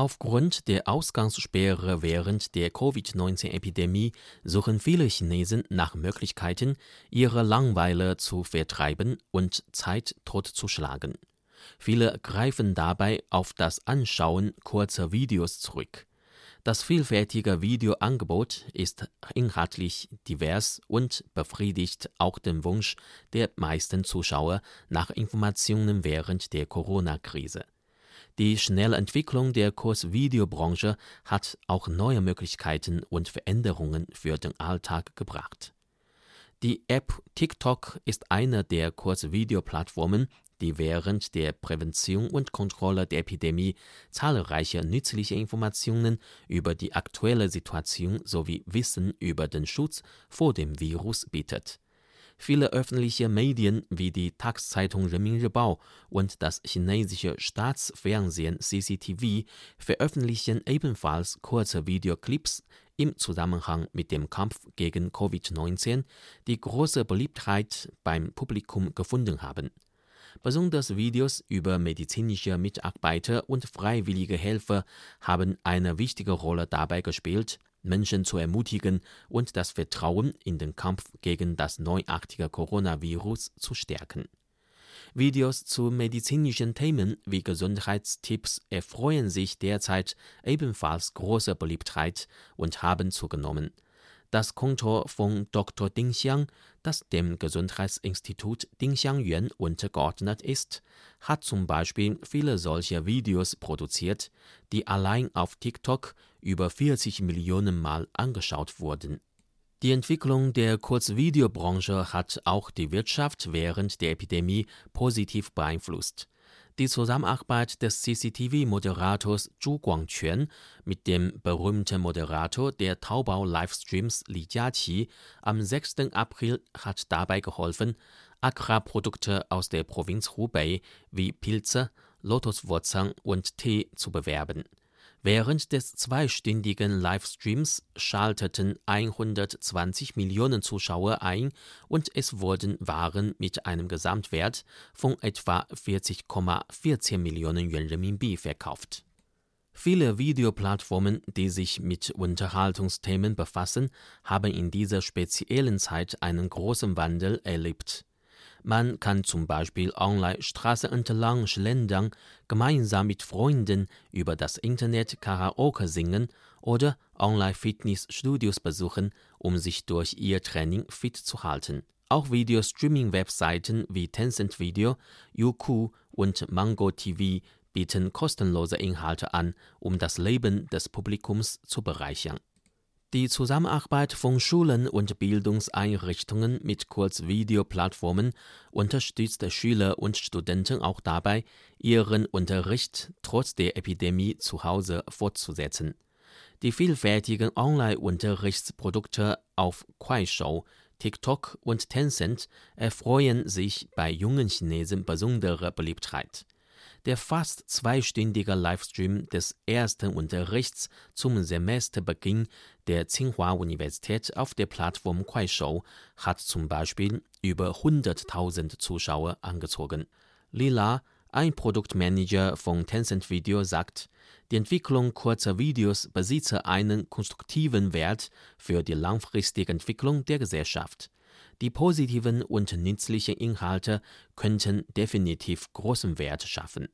Aufgrund der Ausgangssperre während der Covid-19-Epidemie suchen viele Chinesen nach Möglichkeiten, ihre Langweile zu vertreiben und Zeit totzuschlagen. Viele greifen dabei auf das Anschauen kurzer Videos zurück. Das vielfältige Videoangebot ist inhaltlich divers und befriedigt auch den Wunsch der meisten Zuschauer nach Informationen während der Corona-Krise. Die schnelle Entwicklung der Kurzvideobranche hat auch neue Möglichkeiten und Veränderungen für den Alltag gebracht. Die App TikTok ist eine der Kurzvideoplattformen, die während der Prävention und Kontrolle der Epidemie zahlreiche nützliche Informationen über die aktuelle Situation sowie Wissen über den Schutz vor dem Virus bietet. Viele öffentliche Medien wie die Tageszeitung Renmin Ribao und das chinesische Staatsfernsehen CCTV veröffentlichen ebenfalls kurze Videoclips im Zusammenhang mit dem Kampf gegen Covid-19, die große Beliebtheit beim Publikum gefunden haben. Besonders Videos über medizinische Mitarbeiter und freiwillige Helfer haben eine wichtige Rolle dabei gespielt, Menschen zu ermutigen und das Vertrauen in den Kampf gegen das neuartige Coronavirus zu stärken. Videos zu medizinischen Themen wie Gesundheitstipps erfreuen sich derzeit ebenfalls großer Beliebtheit und haben zugenommen. Das Konto von Dr. Ding Xiang, das dem Gesundheitsinstitut Dingxiangyuan untergeordnet ist, hat zum Beispiel viele solcher Videos produziert, die allein auf TikTok über 40 Millionen Mal angeschaut wurden. Die Entwicklung der Kurzvideobranche hat auch die Wirtschaft während der Epidemie positiv beeinflusst. Die Zusammenarbeit des CCTV-Moderators Zhu Guangquan mit dem berühmten Moderator der Taobao-Livestreams Li Jiaqi am 6. April hat dabei geholfen, Agrarprodukte aus der Provinz Hubei wie Pilze, Lotuswurzeln und Tee zu bewerben Während des zweistündigen Livestreams schalteten 120 Millionen Zuschauer ein und es wurden Waren mit einem Gesamtwert von etwa 40,14 Millionen Yuan Renminbi verkauft. Viele Videoplattformen, die sich mit Unterhaltungsthemen befassen, haben in dieser speziellen Zeit einen großen Wandel erlebt man kann zum Beispiel online Straße entlang schlendern, gemeinsam mit Freunden über das Internet Karaoke singen oder Online-Fitnessstudios besuchen, um sich durch ihr Training fit zu halten. Auch Video-Streaming-Webseiten wie Tencent Video, Youku und Mango TV bieten kostenlose Inhalte an, um das Leben des Publikums zu bereichern. Die Zusammenarbeit von Schulen und Bildungseinrichtungen mit Kurzvideoplattformen unterstützt Schüler und Studenten auch dabei, ihren Unterricht trotz der Epidemie zu Hause fortzusetzen. Die vielfältigen Online-Unterrichtsprodukte auf Kuaishou, TikTok und Tencent erfreuen sich bei jungen Chinesen besondere Beliebtheit. Der fast zweistündige Livestream des ersten Unterrichts zum Semesterbeginn der Tsinghua-Universität auf der Plattform Kuaishou hat zum Beispiel über 100.000 Zuschauer angezogen. Lila, ein Produktmanager von Tencent Video, sagt, die Entwicklung kurzer Videos besitze einen konstruktiven Wert für die langfristige Entwicklung der Gesellschaft. Die positiven und nützlichen Inhalte könnten definitiv großen Wert schaffen